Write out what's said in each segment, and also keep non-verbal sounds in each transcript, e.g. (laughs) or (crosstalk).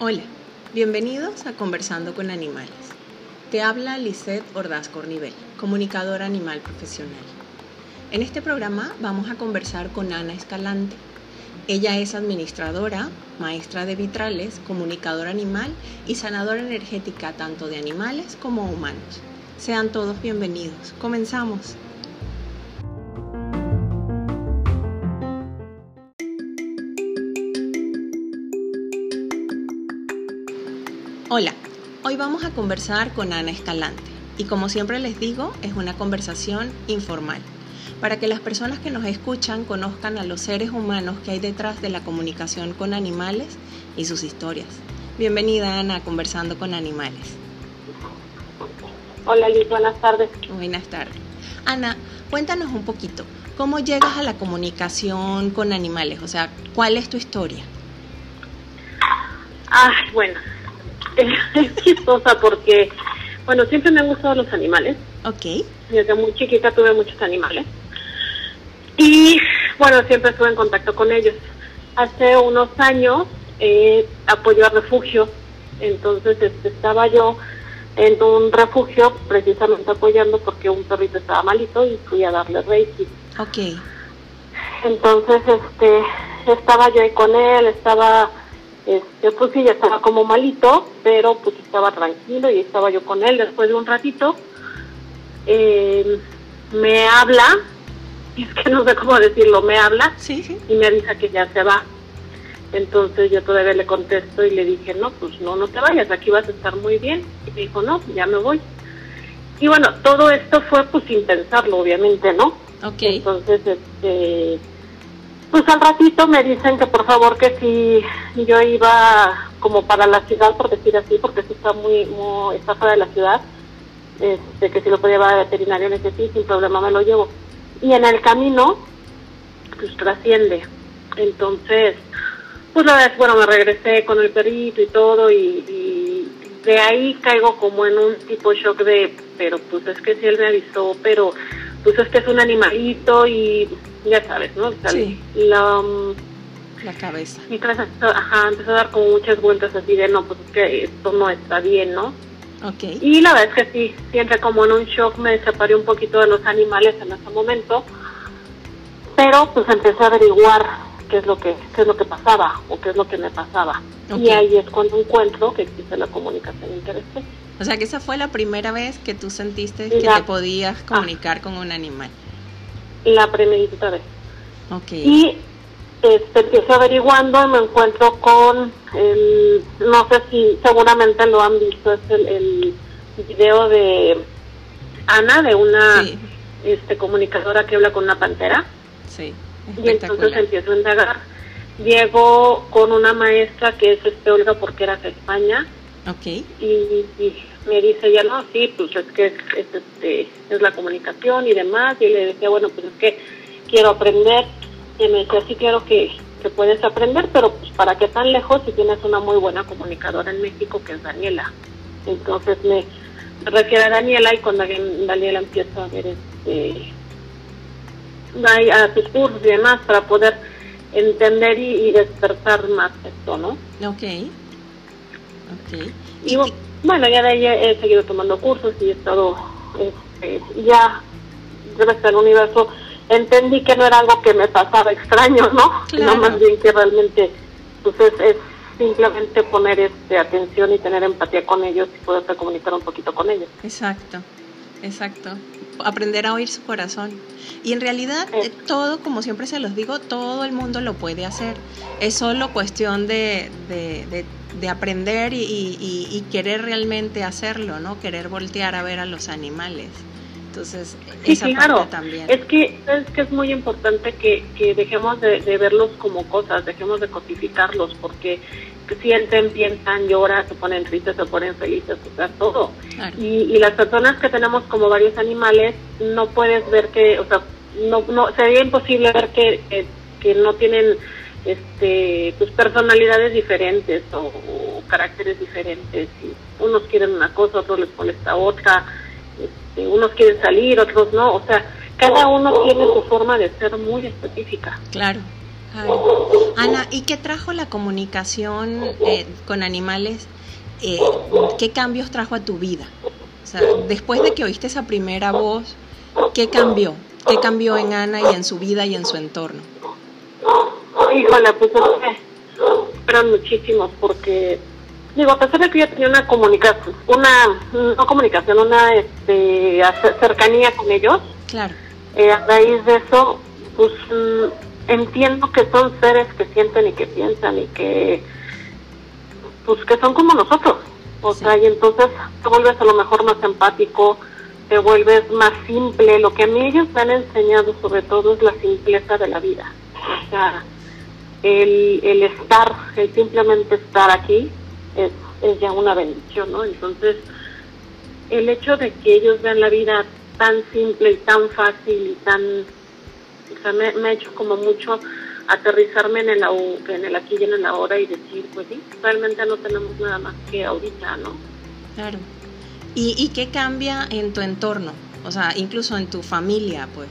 Hola, bienvenidos a Conversando con Animales. Te habla Lisette Ordaz Cornivel, comunicadora animal profesional. En este programa vamos a conversar con Ana Escalante. Ella es administradora, maestra de vitrales, comunicadora animal y sanadora energética tanto de animales como humanos. Sean todos bienvenidos. Comenzamos. Hoy vamos a conversar con Ana Escalante y como siempre les digo, es una conversación informal para que las personas que nos escuchan conozcan a los seres humanos que hay detrás de la comunicación con animales y sus historias. Bienvenida Ana a Conversando con Animales. Hola Liz, buenas tardes. Buenas tardes. Ana, cuéntanos un poquito, ¿cómo llegas a la comunicación con animales? O sea, ¿cuál es tu historia? Ay, bueno, (laughs) es chistosa porque, bueno, siempre me han gustado los animales. Ok. Desde muy chiquita tuve muchos animales. Y, bueno, siempre estuve en contacto con ellos. Hace unos años eh, apoyó a refugio. Entonces este, estaba yo en un refugio precisamente apoyando porque un perrito estaba malito y fui a darle reiki. Ok. Entonces, este, estaba yo ahí con él, estaba este, pues sí, ya estaba como malito, pero pues estaba tranquilo y estaba yo con él. Después de un ratito, eh, me habla, (laughs) es que no sé cómo decirlo, me habla Sí, sí. y me avisa que ya se va. Entonces yo todavía le contesto y le dije, no, pues no, no te vayas, aquí vas a estar muy bien. Y me dijo, no, ya me voy. Y bueno, todo esto fue pues sin pensarlo, obviamente, ¿no? Ok. Entonces, este, pues al ratito me dicen que por favor que si yo iba como para la ciudad, por decir así, porque sí está muy, muy está fuera de la ciudad, este, que si lo podía llevar al veterinario, le dije sí, sin problema me lo llevo. Y en el camino, pues trasciende. Entonces, pues la verdad, bueno, me regresé con el perrito y todo y, de ahí caigo como en un tipo shock de, pero pues es que si él me avisó, pero pues es que es un animalito y ya sabes, ¿no? O sea, Sí. la, um, La cabeza. cabeza, ajá, empezó a dar como muchas vueltas así de, no, pues es que esto no está bien, ¿no? Ok. Y la verdad es que sí, siempre como en un shock me separé un poquito de los animales en ese momento, pero pues empecé a averiguar qué es lo que qué es lo que pasaba o qué es lo que me pasaba. Ok. Y ahí es cuando encuentro que existe la comunicación interesante. O sea que esa fue la primera vez que tú sentiste que te podías comunicar con un animal. La primerita vez. Ok. Y este, empiezo averiguando y me encuentro con el, no sé si seguramente lo han visto, es el, el video de Ana, de una Sí, este, comunicadora que habla con una pantera. sí. Y entonces empiezo a indagar. Llego con una maestra que es este, Olga Porquera de España Ok. y, y me dice ya no, sí, pues es que es, es, este, es la comunicación y demás. Y le decía, bueno, pues es que quiero aprender. Y me decía, sí, claro que, que puedes aprender, pero pues para qué tan lejos si tienes una muy buena comunicadora en México que es Daniela. Entonces me refiere a Daniela y con Dani- Daniela empiezo a ver este a sus cursos y demás para poder entender y, y despertar más esto, ¿no? Ok. Y bu- bueno, ya de ahí he seguido tomando cursos y he estado, este, ya, gracias al universo, entendí que no era algo que me pasaba extraño, ¿no? Claro. Sino más bien que realmente, pues es, es simplemente poner este atención y tener empatía con ellos y poderse comunicar un poquito con ellos. Exacto, exacto. Aprender a oír su corazón. Y en realidad Eh. eh, todo, como siempre se los digo, todo el mundo lo puede hacer. Es solo cuestión de, de, de- de aprender y, y- y- querer realmente hacerlo, ¿no? Querer voltear a ver a los animales. Entonces, Sí, esa claro. parte también. Es que es que es muy importante que, que dejemos de, de verlos como cosas, dejemos de cosificarlos, porque sienten, piensan, lloran, se ponen tristes, se ponen felices, o sea, todo. Claro. Y, y las personas que tenemos como varios animales, no puedes ver que, o sea, no, no sería imposible ver que, que, que no tienen este pues personalidades diferentes o, caracteres diferentes y unos quieren una cosa otros les molesta otra este, unos quieren salir otros no o sea cada uno tiene su forma de ser muy específica. Claro. Ana, ¿y qué trajo la comunicación eh, con animales? Eh, ¿Qué cambios trajo a tu vida? O sea, después de que oíste esa primera voz, ¿qué cambió? ¿Qué cambió en Ana y en su vida y en su entorno? Híjole, pues eran muchísimos porque, digo, a pesar de que yo tenía una comunicación, una, no comunicación, una este, cercanía con ellos, claro. Eh, a raíz de eso, pues mm, entiendo que son seres que sienten y que piensan y que, pues que son como nosotros. O sea, y entonces te vuelves a lo mejor más empático, te vuelves más simple. Lo que a mí ellos me han enseñado sobre todo es la simpleza de la vida. O sea, el, el estar, el simplemente estar aquí es, es ya una bendición, ¿no? Entonces, el hecho de que ellos vean la vida tan simple y tan fácil y tan... O sea, me, ha hecho como mucho aterrizarme en el, en el aquí y en el ahora y decir, pues sí, realmente no tenemos nada más que ahorita, ¿no? Claro. ¿Y, y qué cambia en tu entorno? O sea, incluso en tu familia, pues.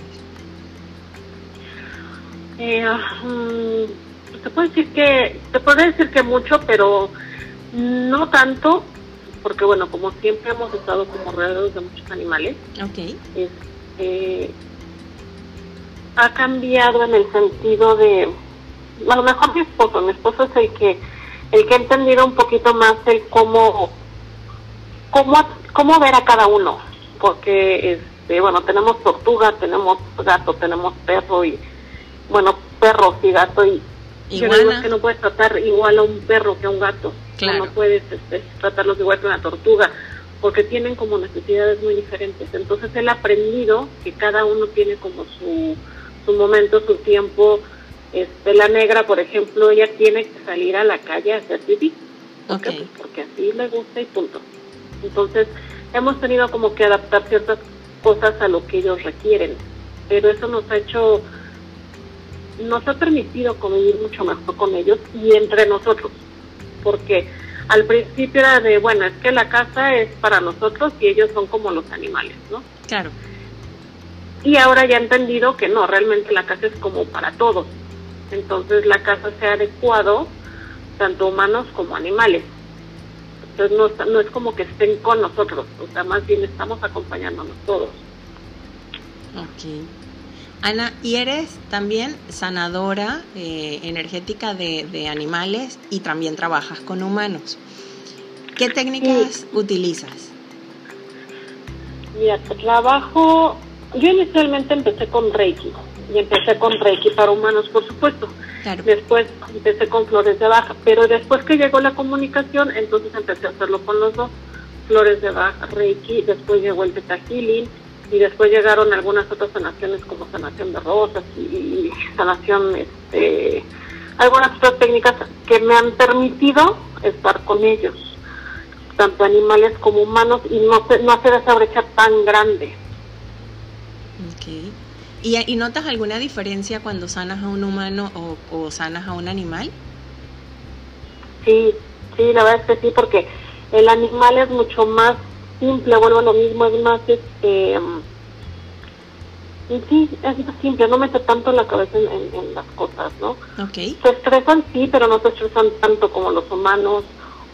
Eh, mm, te puedo decir que, te puedo decir que mucho, pero no tanto, porque bueno, como siempre hemos estado como rodeados de muchos animales. Okay. Este, ha cambiado en el sentido de, a lo mejor mi esposo, mi esposo es el que, el que ha entendido un poquito más el cómo, cómo, cómo ver a cada uno, porque este, bueno, tenemos tortuga, tenemos gato, tenemos perro y, bueno, perros y gato y Igual que no puedes tratar igual a un perro que a un gato. No puedes este, tratarlos igual que una tortuga, porque tienen como necesidades muy diferentes. Entonces él ha aprendido que cada uno tiene como su, su momento, su tiempo. Este, la negra, por ejemplo, ella tiene que salir a la calle a hacer pipí. Porque, pues, porque así le gusta y punto. Entonces hemos tenido como que adaptar ciertas cosas a lo que ellos requieren. Pero eso nos ha hecho nos ha permitido convivir mucho mejor con ellos y entre nosotros, porque al principio era de, bueno, es que la casa es para nosotros y ellos son como los animales, ¿no? Claro. Y ahora ya he entendido que no, realmente la casa es como para todos. Entonces la casa se ha adecuado tanto humanos como animales. Entonces no, no es como que estén con nosotros, o sea, más bien estamos acompañándonos todos. Ok. Ana, y eres también sanadora eh, energética de, animales y también trabajas con humanos. ¿Qué técnicas utilizas? Mira, trabajo, yo inicialmente empecé con Reiki y empecé con Reiki para humanos, por supuesto. Después empecé con flores de baja, pero después que llegó la comunicación, entonces empecé a hacerlo con los dos, flores de baja, Reiki, después llegó el Beta Healing, y después llegaron algunas otras sanaciones como sanación de rosas y, sanación, este, algunas otras técnicas que me han permitido estar con ellos, tanto animales como humanos, y no, no hacer esa brecha tan grande. Okay. ¿Y, notas alguna diferencia cuando sanas a un humano o, o sanas a un animal? Sí, sí, la verdad es que sí, porque el animal es mucho más simple, vuelvo a lo mismo, es más, este, sí, es más simple, no mete tanto la cabeza en, las cosas, ¿no? Okay. Se estresan, sí, pero no se estresan tanto como los humanos,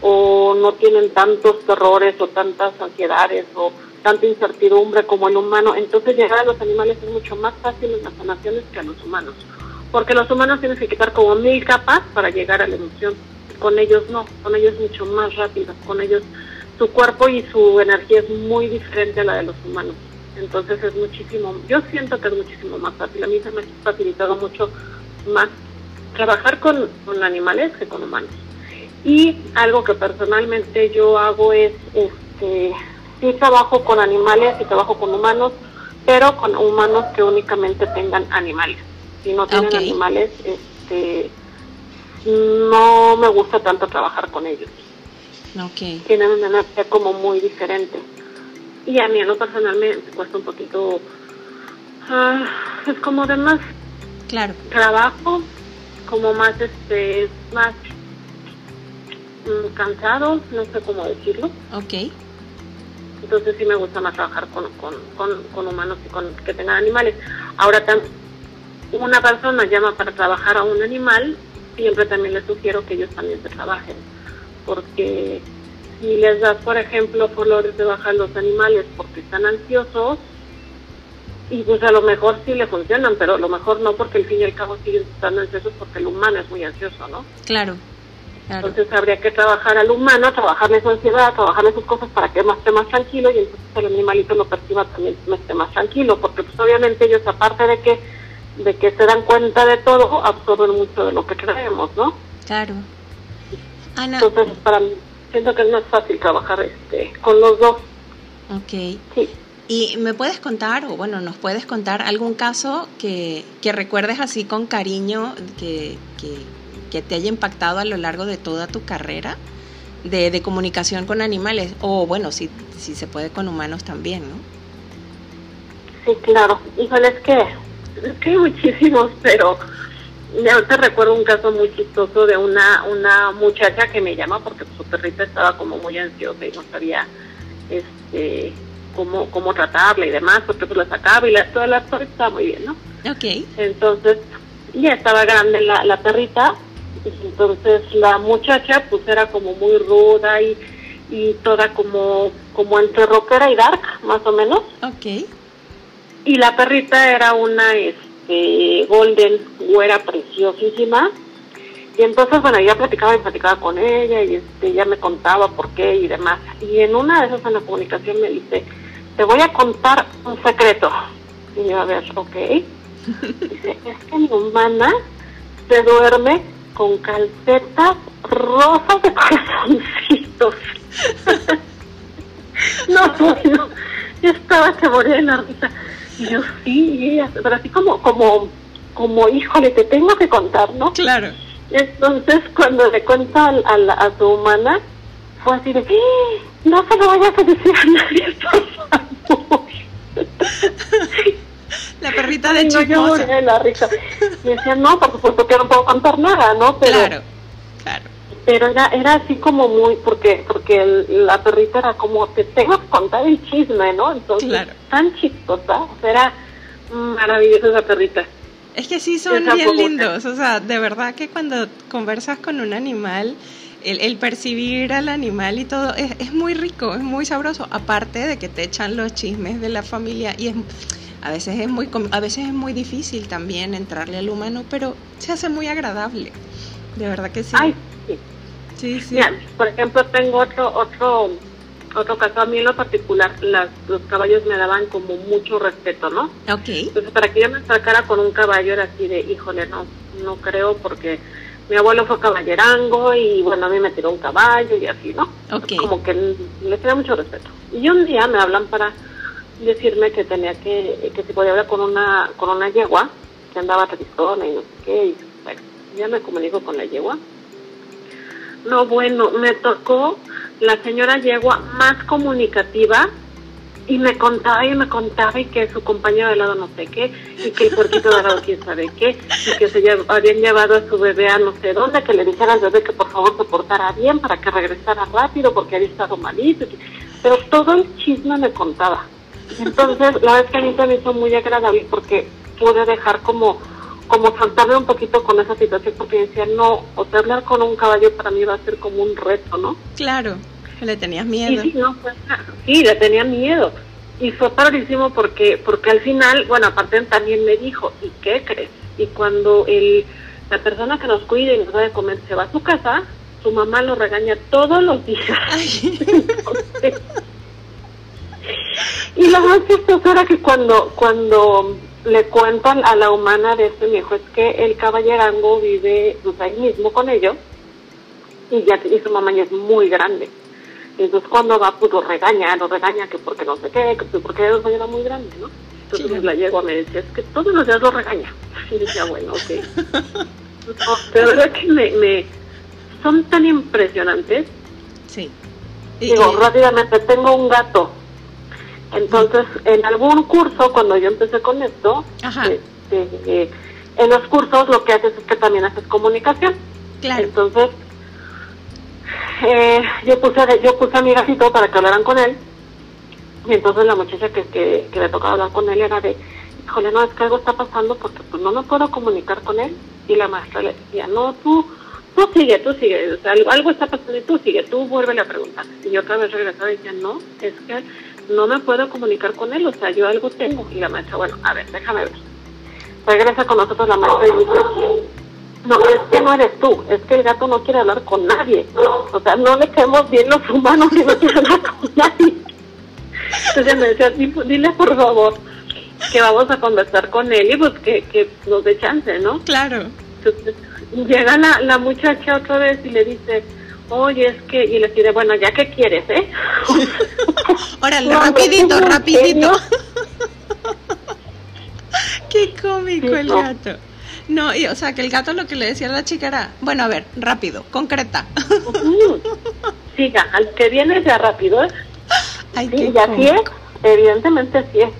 o no tienen tantos terrores, o tantas ansiedades, o tanta incertidumbre como el humano. Entonces llegar a los animales es mucho más fácil en las sanaciones que a los humanos, porque los humanos tienen que quitar como mil capas para llegar a la emoción. Con ellos no, con ellos mucho más rápido, con ellos su cuerpo y su energía es muy diferente a la de los humanos. Entonces es muchísimo, yo siento que es muchísimo más fácil. A mí se me ha facilitado mucho más trabajar con, animales que con humanos. Y algo que personalmente yo hago es, este, sí trabajo con animales y trabajo con humanos, pero con humanos que únicamente tengan animales. Si no tienen animales, este, no me gusta tanto trabajar con ellos. Tienen una energía como muy diferente. Y a mí en lo personal me, cuesta un poquito, ah, es como de más claro. trabajo, como más, este, más mm, cansado, no sé cómo decirlo. Ok. Entonces sí me gusta más trabajar con, con, con, con humanos y con que tengan animales. Ahora también una persona llama para trabajar a un animal, siempre también les sugiero que ellos también se trabajen, porque si les das, por ejemplo, flores de baja a los animales porque están ansiosos, y pues a lo mejor sí le funcionan, pero a lo mejor no porque al fin y al cabo siguen estando ansiosos porque el humano es muy ansioso, ¿no? Claro. Entonces habría que trabajar al humano, trabajarle su ansiedad, trabajarle sus cosas para que esté más tranquilo y entonces el animalito lo perciba también esté más tranquilo, porque pues obviamente ellos aparte de que de que se dan cuenta de todo, absorben mucho de lo que creemos, ¿no? Claro. Ana. Entonces para mí siento que es más fácil trabajar este con los dos. Ok. Sí. ¿Y me puedes contar, o bueno, nos puedes contar algún caso que, que recuerdes así con cariño, que, que, que te haya impactado a lo largo de toda tu carrera de, de comunicación con animales, o bueno, si, si se puede con humanos también, ¿no? Sí, claro. Híjole, es que, es que hay muchísimos, pero ahorita recuerdo un caso muy chistoso de una, una muchacha que me llama porque su perrita estaba como muy ansiosa y no sabía este cómo, cómo tratarla y demás, porque pues la sacaba y la, toda la perrita estaba muy bien, ¿no? Ok. Entonces, ya estaba grande la, la perrita entonces la muchacha pues era como muy ruda y, y toda como, como entre rockera y dark, más o menos. Ok. Y la perrita era una este, golden güera preciosísima. Y entonces, bueno, ya platicaba y platicaba con ella y este, ya me contaba por qué y demás. Y en una de esas en la comunicación me dice, te voy a contar un secreto. Y yo, a ver, ok. (laughs) Dice, es que mi humana se duerme con calcetas rosas de corazoncitos. (laughs) (laughs) no, no, yo estaba que moría de la risa. Y yo sí, pero así como, como, como, híjole, te tengo que contar, ¿no? Claro. Entonces, cuando le cuenta a, a, a, su humana, fue así de, ¡Eh! no se lo vayas a decir a nadie, (laughs) por favor. (laughs) La perrita de chico. yo la risa. Y decía, no, por supuesto que no puedo contar nada, ¿no? Pero, claro, claro. Pero era, era así como muy, porque porque la perrita era como, te tengo que contar el chisme, ¿no? Entonces, tan chistosa, era maravillosa esa perrita. Es que sí, son bien lindos, o sea, de verdad que cuando conversas con un animal, el, el, percibir al animal y todo es, es, muy rico, es muy sabroso, aparte de que te echan los chismes de la familia y es a veces es muy a veces es muy difícil también entrarle al humano, pero se hace muy agradable. De verdad que sí. Ay, sí. Sí, sí. por ejemplo, tengo otro otro otro caso a mí en lo particular, las, los caballos me daban como mucho respeto, ¿no? Ok. Entonces, para que yo me sacara con un caballo era así de, híjole, no, no creo porque mi abuelo fue caballerango y bueno, a mí me tiró un caballo y así, ¿no? Ok. Como que le tenía mucho respeto. Y un día me hablan para decirme que tenía que, que si podía hablar con una, con una yegua, que andaba tristona y no sé qué, y bueno, ya me comunico con la yegua. No, bueno, me tocó la señora yegua más comunicativa y me contaba y me contaba y que su compañero de lado no sé qué, y que el porquito de lado quién sabe qué, y que se habían llevado a su bebé a no sé dónde, que le dijera al bebé que por favor se portara bien para que regresara rápido porque había estado malito. Pero todo el chisme me contaba. Entonces, la verdad es que a mí también fue muy agradable porque pude dejar como como saltarme un poquito con esa situación porque decía, no, o sea, hablar con un caballo para mí va a ser como un reto, ¿no? Claro, le tenías miedo. sí, no, sí, le tenía miedo. Y fue padrísimo porque porque al final, bueno, aparte también me dijo, ¿y qué crees? Y cuando el, la persona que nos cuida y nos da de comer se va a su casa, su mamá lo regaña todos los días. (laughs) Y lo más chistoso era que cuando, cuando le cuentan a la humana de este viejo es que el caballerango vive pues, ahí mismo con ellos y ya y su mamá ya es muy grande. Entonces cuando va, pues lo regaña, lo regaña que porque no sé qué, que porque es muy grande, ¿no? Entonces la llego me decía, es que todos los días lo regaña. Y decía, bueno, ok. (laughs) pero verdad que me, me, son tan impresionantes. Sí. Digo, rápidamente, tengo un gato entonces, en algún curso, cuando yo empecé con esto, este, en los cursos lo que haces es que también haces comunicación. Claro. Entonces, eh, yo puse yo puse a mi gatito para que hablaran con él Y entonces la muchacha que, que, que le tocaba hablar con él era de, híjole, no, es que algo está pasando porque pues no me puedo comunicar con él. Y la maestra le decía, no, tú, tú sigue, tú sigue, o sea, algo, está pasando y tú sigue, tú vuelve a preguntar. Y yo otra vez regresaba y decía, no, es que no me puedo comunicar con él, o sea, yo algo tengo. Y la maestra, bueno, a ver, déjame ver. Regresa con nosotros la maestra y dice, no, es que no eres tú, es que el gato no quiere hablar con nadie. O sea, no le queremos bien los humanos y no quiere hablar con nadie. Entonces me decía, dile por favor que vamos a conversar con él y pues que, que nos dé chance, ¿no? Claro. Entonces llega la, la muchacha otra vez y le dice, oye, es que, y le dice, bueno, ya que quieres, ¿eh? (laughs) Órale, rapidito, rapidito. (laughs) Qué cómico el gato. No, y, o sea, que el gato lo que le decía a la chica era, bueno, a ver, rápido, concreta. Siga, al que viene ya rápido, ¿eh? (laughs) Ay, sí, y así es, evidentemente sí es.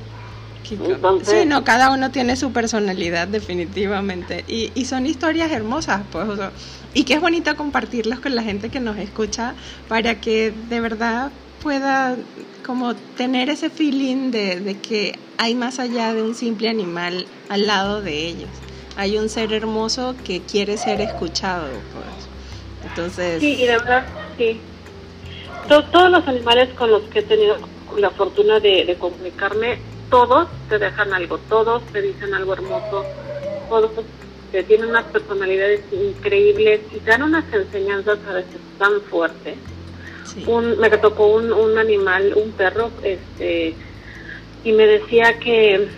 Sí, no, cada uno tiene su personalidad definitivamente y, y son historias hermosas, pues, y que es bonito compartirlos con la gente que nos escucha para que de verdad pueda como tener ese feeling de, de que hay más allá de un simple animal al lado de ellos hay un ser hermoso que quiere ser escuchado. Pues. Entonces... Sí, y de verdad, sí. todos los animales con los que he tenido la fortuna de, comunicarme, todos te dejan algo, todos te dicen algo hermoso, todos que tienen unas personalidades increíbles y dan unas enseñanzas a veces tan fuertes. Un, me tocó un, un animal, un perro, este, y me decía que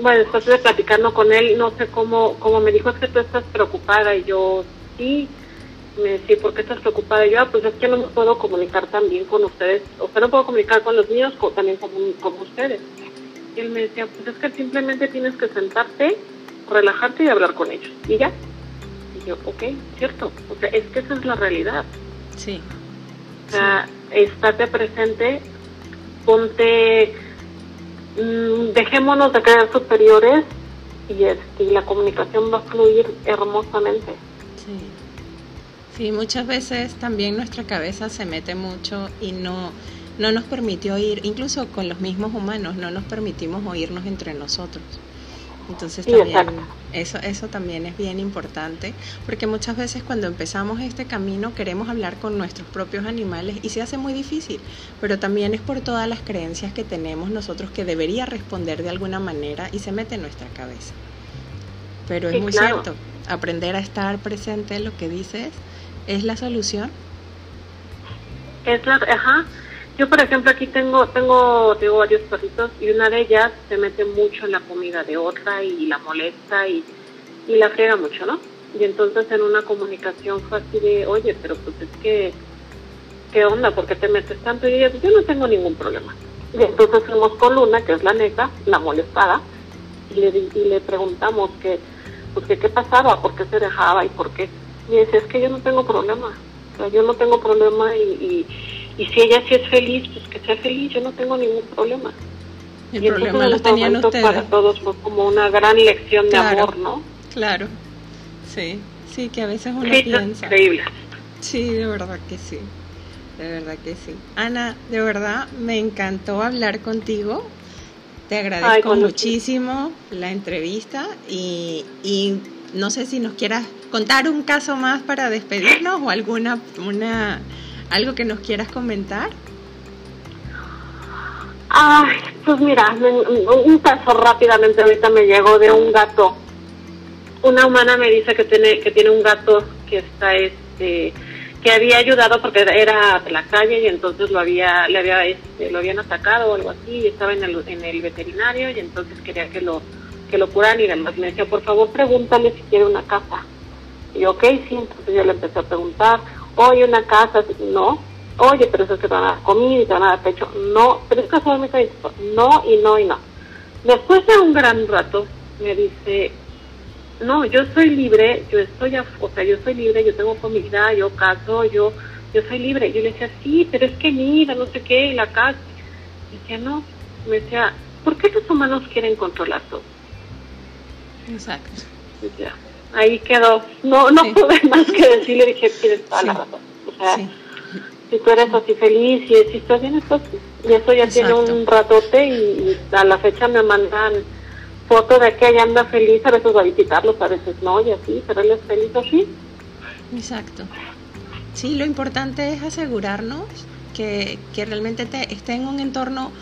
bueno, después de platicando con él, no sé cómo, cómo me dijo, es que tú estás preocupada. Y yo, sí, me decía, ¿por qué estás preocupada? Y yo, ah, pues es que no me puedo comunicar también con ustedes, o sea, no puedo comunicar con los niños también como, como ustedes. Y él me decía, pues es que simplemente tienes que sentarte, relajarte y hablar con ellos. Y ya. Y yo, ok, cierto. O sea, es que esa es la realidad. Sí. O sea, estate presente, ponte Mm, dejémonos de creer superiores y, este, y la comunicación va a fluir hermosamente. Sí. sí, muchas veces también nuestra cabeza se mete mucho y no, no nos permite oír, incluso con los mismos humanos, no nos permitimos oírnos entre nosotros. Entonces también eso, eso también es bien importante, porque muchas veces cuando empezamos este camino queremos hablar con nuestros propios animales y se hace muy difícil, pero también es por todas las creencias que tenemos nosotros que debería responder de alguna manera y se mete en nuestra cabeza. Pero es muy cierto, aprender a estar presente en lo que dices es la solución. Es la, ajá, yo, por ejemplo, aquí tengo, tengo, tengo varios perritos y una de ellas se mete mucho en la comida de otra y la molesta y, y la friega mucho, ¿no? Y entonces en una comunicación fue así de, oye, pero pues es que, ¿qué onda? ¿Por qué te metes tanto? Y ella, yo no tengo ningún problema. Y entonces fuimos con Luna, que es la neta, la molestada, y le, y le preguntamos que, pues qué pasaba, por qué se dejaba y por qué. Y dice, es que yo no tengo problema. O sea, yo no tengo problema y y si ella sí es feliz, pues que sea feliz, yo no tengo ningún problema. El y problema lo tenían ustedes. Para todos fue como una gran lección de amor, ¿no? Claro, sí, sí, que a veces uno sí, piensa. increíble. Sí, de verdad que sí, de verdad que sí. Ana, de verdad me encantó hablar contigo. Te agradezco muchísimo la entrevista y, y no sé si nos quieras contar un caso más para despedirnos o alguna una ¿Algo que nos quieras comentar? Ay, pues mira, un caso rápidamente ahorita me llegó de un gato. Una humana me dice que tiene que tiene un gato que está este que había ayudado porque era de la calle y entonces lo había le había este, lo habían atacado o algo así y estaba en el, en el veterinario y entonces quería que lo que lo curaran y demás me decía por favor pregúntale si quiere una casa y yo ok sí entonces yo le empecé a preguntar oye, una casa, no, oye, pero eso es que te van a dar comida y te van a dar pecho, no, pero es casualmente no y no y no. Después de un gran rato me dice, no, yo soy libre, yo estoy, o sea, yo soy libre, yo tengo comida, yo caso, yo, yo soy libre. Yo le decía, sí, pero es que mira, no sé qué, la casa. Y decía, no, me decía, ¿por qué los humanos quieren controlar todo? Exacto. Decía, ahí quedó. No, no pude más que decirle, dije, tienes toda la razón. O sea, si tú eres así feliz y si estás bien, estás, Y eso ya tiene un ratote y, a la fecha me mandan fotos de que ella anda feliz, a veces va a visitarlos, a veces no, y así, pero él es feliz así. Exacto. Sí, lo importante es asegurarnos que, que realmente te, esté en un entorno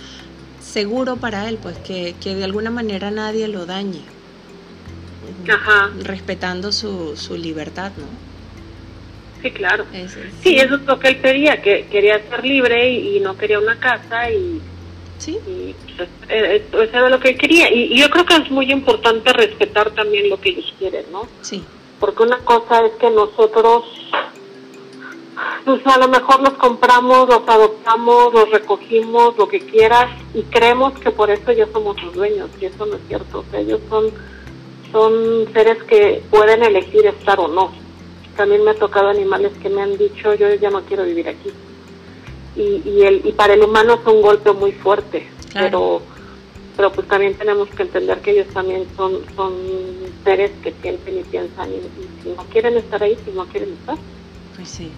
seguro para él, pues que, que de alguna manera nadie lo dañe. Ajá. Respetando su, su libertad, ¿no? Sí, claro. sí. eso es lo que él pedía, que quería ser libre y, no quería una casa y... Sí. Y, pues, eh, eso era lo que él quería. Y, y, yo creo que es muy importante respetar también lo que ellos quieren, ¿no? Sí. Porque una cosa es que nosotros pues a lo mejor los compramos, los adoptamos, los recogimos, lo que quieras, y creemos que por eso ya somos los dueños, y eso no es cierto. ellos son, son seres que pueden elegir estar o no. También me ha tocado animales que me han dicho, yo ya no quiero vivir aquí. Y, y, el, y para el humano es un golpe muy fuerte, pero pero pues también tenemos que entender que ellos también son, son seres que sienten y piensan, y, y si no quieren estar ahí, si no quieren estar. Pues sí.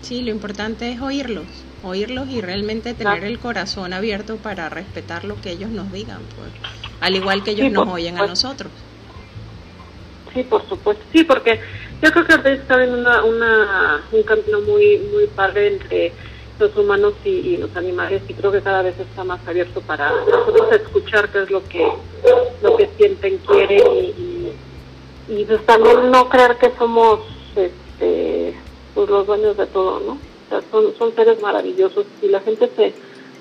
Sí, lo importante es oírlos, oírlos y realmente tener el corazón abierto para respetar lo que ellos nos digan, pues, al igual que ellos nos oyen a nosotros. Sí, por supuesto. Sí, porque yo creo que está en una, una, un camino muy, muy padre entre los humanos y, los animales y creo que cada vez está más abierto para nosotros escuchar qué es lo que lo que sienten, quieren y, y, pues también no creer que somos este pues los dueños de todo, ¿no? O sea, son, son seres maravillosos y la gente se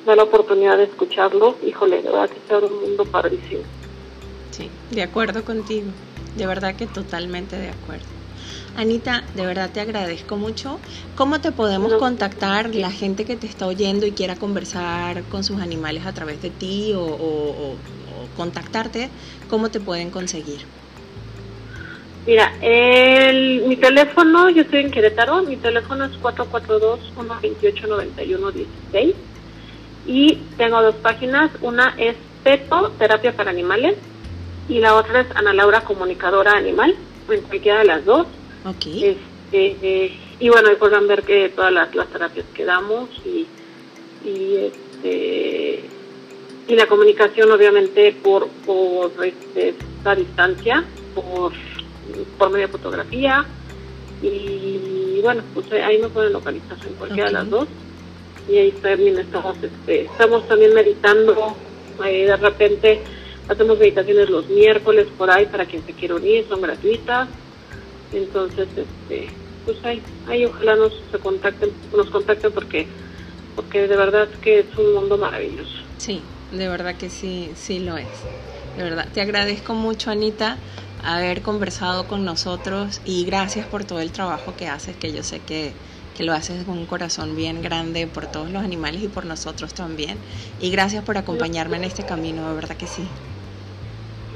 da la oportunidad de escucharlos, híjole, de verdad que está un mundo padrísimo. Sí, de acuerdo contigo, de verdad que totalmente de acuerdo. Anita, de verdad te agradezco mucho. ¿Cómo te podemos contactar la gente que te está oyendo y quiera conversar con sus animales a través de ti o, o contactarte? ¿Cómo te pueden conseguir? Mira, el, mi teléfono, yo estoy en Querétaro, mi teléfono es 442-128-9116 y tengo dos páginas, una es PETO, Terapia para Animales, y la otra es Ana Laura, Comunicadora Animal, en cualquiera de las dos. Okay. Este, y bueno, ahí podrán ver que todas las, las terapias que damos y, y, este, y la comunicación obviamente por, por este, esta distancia, por por medio de fotografía y bueno, pues ahí me pueden localizar en cualquiera de las dos y ahí también estamos, este, estamos también meditando, eh, de repente hacemos meditaciones los miércoles por ahí para quien se quiera unir, son gratuitas, entonces este, pues ahí, ahí ojalá nos se contacten, nos contacten porque porque de verdad que es un mundo maravilloso. Sí, de verdad que sí, sí lo es. De verdad, te agradezco mucho Anita haber conversado con nosotros y gracias por todo el trabajo que haces, que yo sé que, que lo haces con un corazón bien grande por todos los animales y por nosotros también. Y gracias por acompañarme en este camino, de verdad que sí.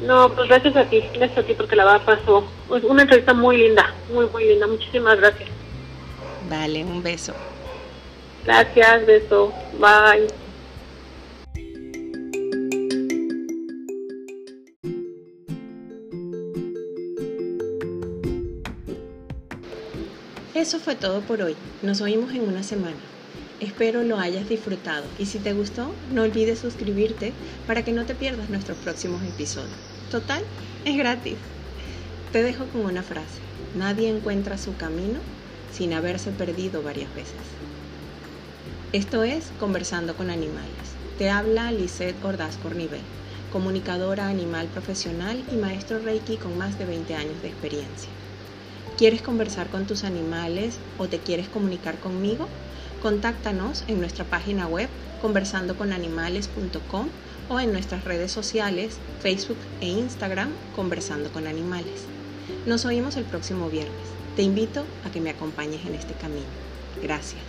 No, pues gracias a ti, gracias a ti porque la verdad pasó. Pues una entrevista muy linda, muy, muy linda. Muchísimas gracias. Vale, un beso. Gracias, beso. Bye. Eso fue todo por hoy. Nos oímos en una semana. Espero lo hayas disfrutado y si te gustó, no olvides suscribirte para que no te pierdas nuestros próximos episodios. Total, es gratis. Te dejo con una frase. Nadie encuentra su camino sin haberse perdido varias veces. Esto es Conversando con Animales. Te habla Lisette Ordaz Cornivel, comunicadora animal profesional y maestro Reiki con más de 20 años de experiencia. ¿Quieres conversar con tus animales o te quieres comunicar conmigo? Contáctanos en nuestra página web conversandoconanimales.com o en nuestras redes sociales Facebook e Instagram Conversando con Animales. Nos oímos el próximo viernes. Te invito a que me acompañes en este camino. Gracias.